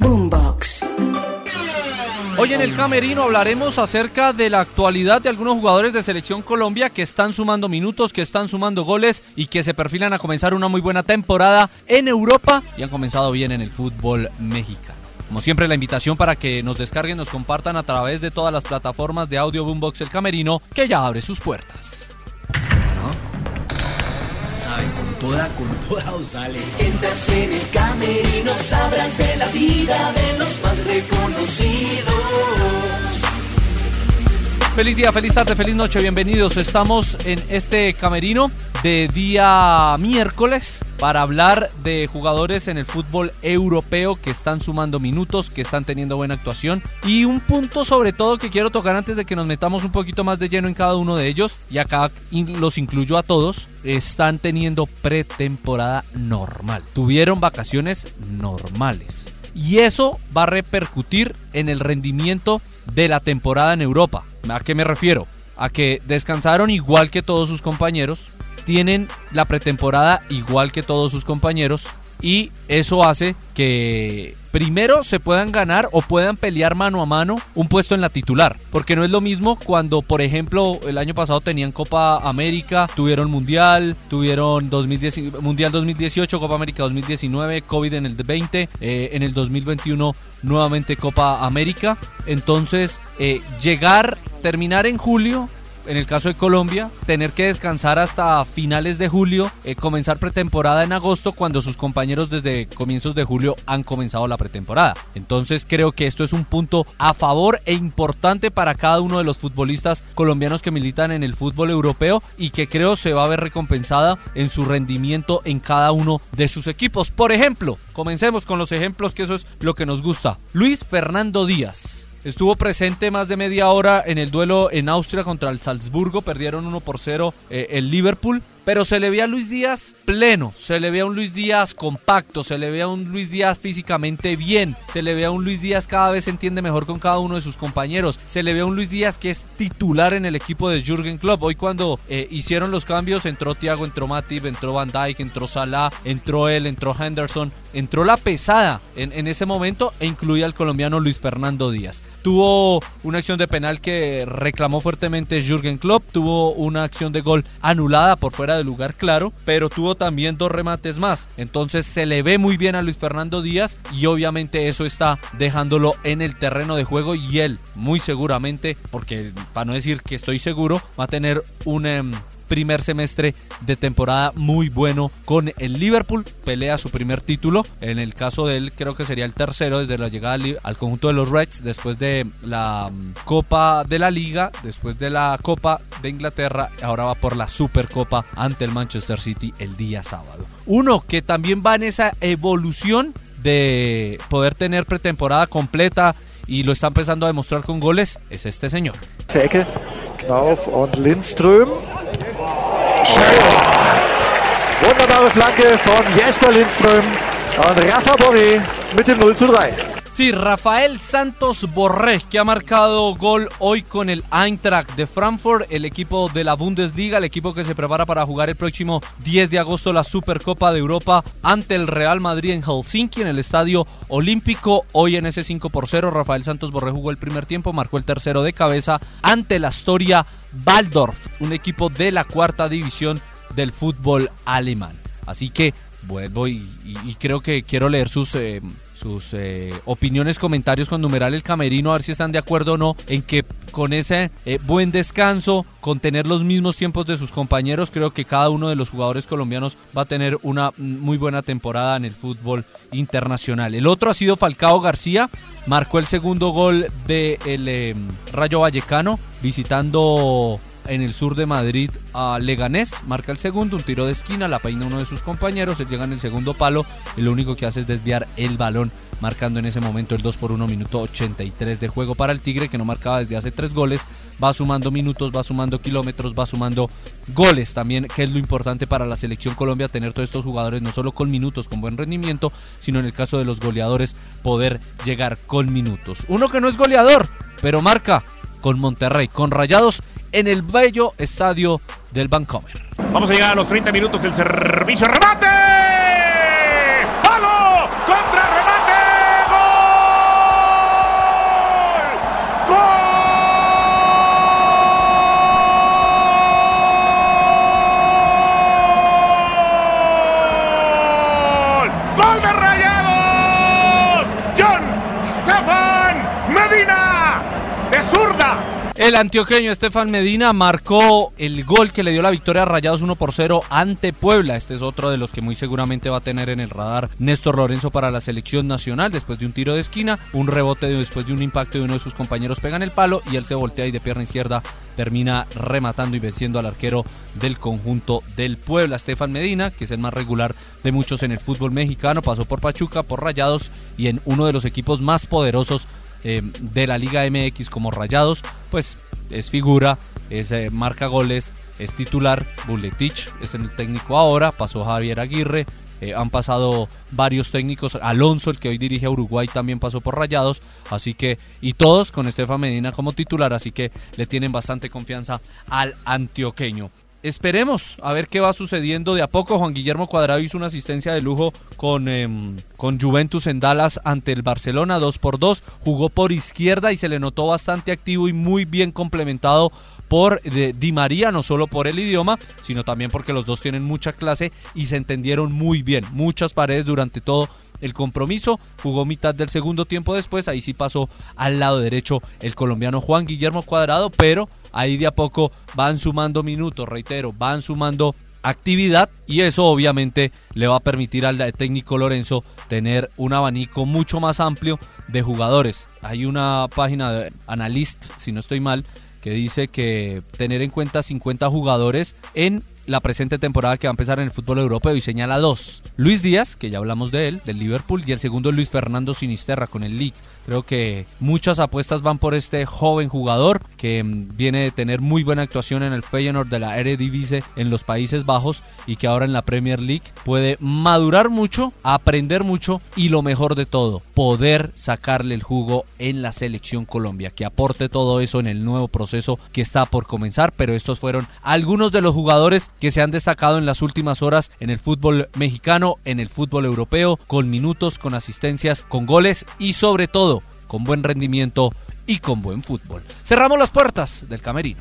Boombox. Hoy en el Camerino hablaremos acerca de la actualidad de algunos jugadores de Selección Colombia que están sumando minutos, que están sumando goles y que se perfilan a comenzar una muy buena temporada en Europa y han comenzado bien en el fútbol mexicano. Como siempre, la invitación para que nos descarguen, nos compartan a través de todas las plataformas de audio Boombox El Camerino, que ya abre sus puertas. Con toda, con toda sale. Entras en el camerino, sabrás de la vida de los más reconocidos. Feliz día, feliz tarde, feliz noche, bienvenidos. Estamos en este camerino de día miércoles para hablar de jugadores en el fútbol europeo que están sumando minutos, que están teniendo buena actuación. Y un punto sobre todo que quiero tocar antes de que nos metamos un poquito más de lleno en cada uno de ellos, y acá los incluyo a todos, están teniendo pretemporada normal. Tuvieron vacaciones normales. Y eso va a repercutir en el rendimiento de la temporada en Europa. ¿A qué me refiero? A que descansaron igual que todos sus compañeros, tienen la pretemporada igual que todos sus compañeros y eso hace que primero se puedan ganar o puedan pelear mano a mano un puesto en la titular. Porque no es lo mismo cuando, por ejemplo, el año pasado tenían Copa América, tuvieron Mundial, tuvieron 2010, Mundial 2018, Copa América 2019, COVID en el 20, eh, en el 2021 nuevamente Copa América. Entonces, eh, llegar, terminar en julio en el caso de Colombia, tener que descansar hasta finales de julio, eh, comenzar pretemporada en agosto cuando sus compañeros desde comienzos de julio han comenzado la pretemporada. Entonces creo que esto es un punto a favor e importante para cada uno de los futbolistas colombianos que militan en el fútbol europeo y que creo se va a ver recompensada en su rendimiento en cada uno de sus equipos. Por ejemplo, comencemos con los ejemplos que eso es lo que nos gusta. Luis Fernando Díaz. Estuvo presente más de media hora en el duelo en Austria contra el Salzburgo. Perdieron 1 por 0 eh, el Liverpool. Pero se le ve a Luis Díaz pleno, se le ve a un Luis Díaz compacto, se le ve a un Luis Díaz físicamente bien, se le ve a un Luis Díaz cada vez se entiende mejor con cada uno de sus compañeros, se le ve a un Luis Díaz que es titular en el equipo de Jürgen Klopp. Hoy cuando eh, hicieron los cambios entró Thiago, entró Matip, entró Van Dijk, entró Salah, entró él, entró Henderson, entró la pesada en, ese momento e incluía al colombiano Luis Fernando Díaz. Tuvo una acción de penal que reclamó fuertemente Jürgen Klopp, tuvo una acción de gol anulada por fuera de lugar claro, pero tuvo también dos remates más. Entonces se le ve muy bien a Luis Fernando Díaz y obviamente eso está dejándolo en el terreno de juego y él muy seguramente, porque para no decir que estoy seguro, va a tener un... em, primer semestre de temporada muy bueno con el Liverpool. Pelea su primer título. En el caso de él, creo que sería el tercero desde la llegada al, conjunto de los Reds después de la mm, Copa de la Liga, después de la Copa de Inglaterra. Ahora va por la Supercopa ante el Manchester City el día sábado. Uno que también va en esa evolución de poder tener pretemporada completa y lo está empezando a demostrar con goles es este señor. Knauf und Lindström. Wunderbare Flanke von Jesper Lindström und Rafa Borré mit dem 0 zu 3. Sí, Rafael Santos Borré, que ha marcado gol hoy con el Eintracht de Frankfurt, el equipo de la Bundesliga, el equipo que se prepara para jugar el próximo 10 de agosto la Supercopa de Europa ante el Real Madrid en Helsinki, en el Estadio Olímpico. Hoy en ese 5 por 0, Rafael Santos Borré jugó el primer tiempo, marcó el tercero de cabeza ante la Astoria Waldorf, un equipo de la cuarta división del fútbol alemán. Así que vuelvo y, creo que quiero leer sus, eh, sus eh, opiniones, comentarios con numeral el camerino, a ver si están de acuerdo o no en que con ese eh, buen descanso, con tener los mismos tiempos de sus compañeros, creo que cada uno de los jugadores colombianos va a tener una muy buena temporada en el fútbol internacional. El otro ha sido Falcao García, marcó el segundo gol del Rayo Vallecano, visitando en el sur de Madrid a Leganés, marca el segundo, un tiro de esquina, la peina uno de sus compañeros, él llega en el segundo palo y lo único que hace es desviar el balón, marcando en ese momento el 2 por 1 minuto 83 de juego para el Tigre, que no marcaba desde hace tres goles, va sumando minutos, va sumando kilómetros, va sumando goles también, que es lo importante para la selección Colombia, tener todos estos jugadores no solo con minutos, con buen rendimiento, sino en el caso de los goleadores, poder llegar con minutos. Uno que no es goleador, pero marca con Monterrey, con Rayados en el bello estadio del Vancomer. Vamos a llegar a los 30 minutos del servicio. ¡Remate! El antioqueño Estefan Medina marcó el gol que le dio la victoria a Rayados 1 por 0 ante Puebla. Este es otro de los que muy seguramente va a tener en el radar Néstor Lorenzo para la selección nacional. Después de un tiro de esquina, un rebote después de un impacto de uno de sus compañeros pega en el palo y él se voltea y de pierna izquierda termina rematando y venciendo al arquero del conjunto del Puebla, Estefan Medina, que es el más regular de muchos en el fútbol mexicano. Pasó por Pachuca, por Rayados y en uno de los equipos más poderosos eh, de la Liga MX como Rayados, pues es figura, es eh, marca goles, es titular, Buletich es el técnico ahora, pasó Javier Aguirre, eh, han pasado varios técnicos, Alonso, el que hoy dirige a Uruguay, también pasó por Rayados, así que, y todos con Estefan Medina como titular, así que le tienen bastante confianza al antioqueño esperemos a ver qué va sucediendo de a poco. Juan Guillermo Cuadrado hizo una asistencia de lujo con, em, con Juventus en Dallas ante el Barcelona 2 por 2 Jugó por izquierda y se le notó bastante activo y muy bien complementado por Di María, no solo por el idioma, sino también porque los dos tienen mucha clase y se entendieron muy bien. Muchas paredes durante todo el compromiso. Jugó mitad del segundo tiempo después. Ahí sí pasó al lado derecho el colombiano Juan Guillermo Cuadrado, pero ahí de a poco van sumando minutos, reitero, van sumando actividad y eso obviamente le va a permitir al técnico Lorenzo tener un abanico mucho más amplio de jugadores. Hay una página de Analyst, si no estoy mal, que dice que tener en cuenta 50 jugadores en la presente temporada que va a empezar en el fútbol europeo y señala dos. Luis Díaz, que ya hablamos de él, del Liverpool, y el segundo Luis Fernando Sinisterra con el Leeds. Creo que muchas apuestas van por este joven jugador que mm, viene de tener muy buena actuación en el Feyenoord de la Eredivisie en los Países Bajos y que ahora en la Premier League puede madurar mucho, aprender mucho y lo mejor de todo, poder sacarle el jugo en la selección Colombia, que aporte todo eso en el nuevo proceso que está por comenzar, pero estos fueron algunos de los jugadores que se han destacado en las últimas horas en el fútbol mexicano, en el fútbol europeo, con minutos, con asistencias, con goles y sobre todo con buen rendimiento y con buen fútbol. Cerramos las puertas del camerino.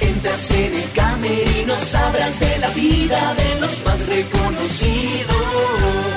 Entras en el camerino, sabrás de la vida de los más reconocidos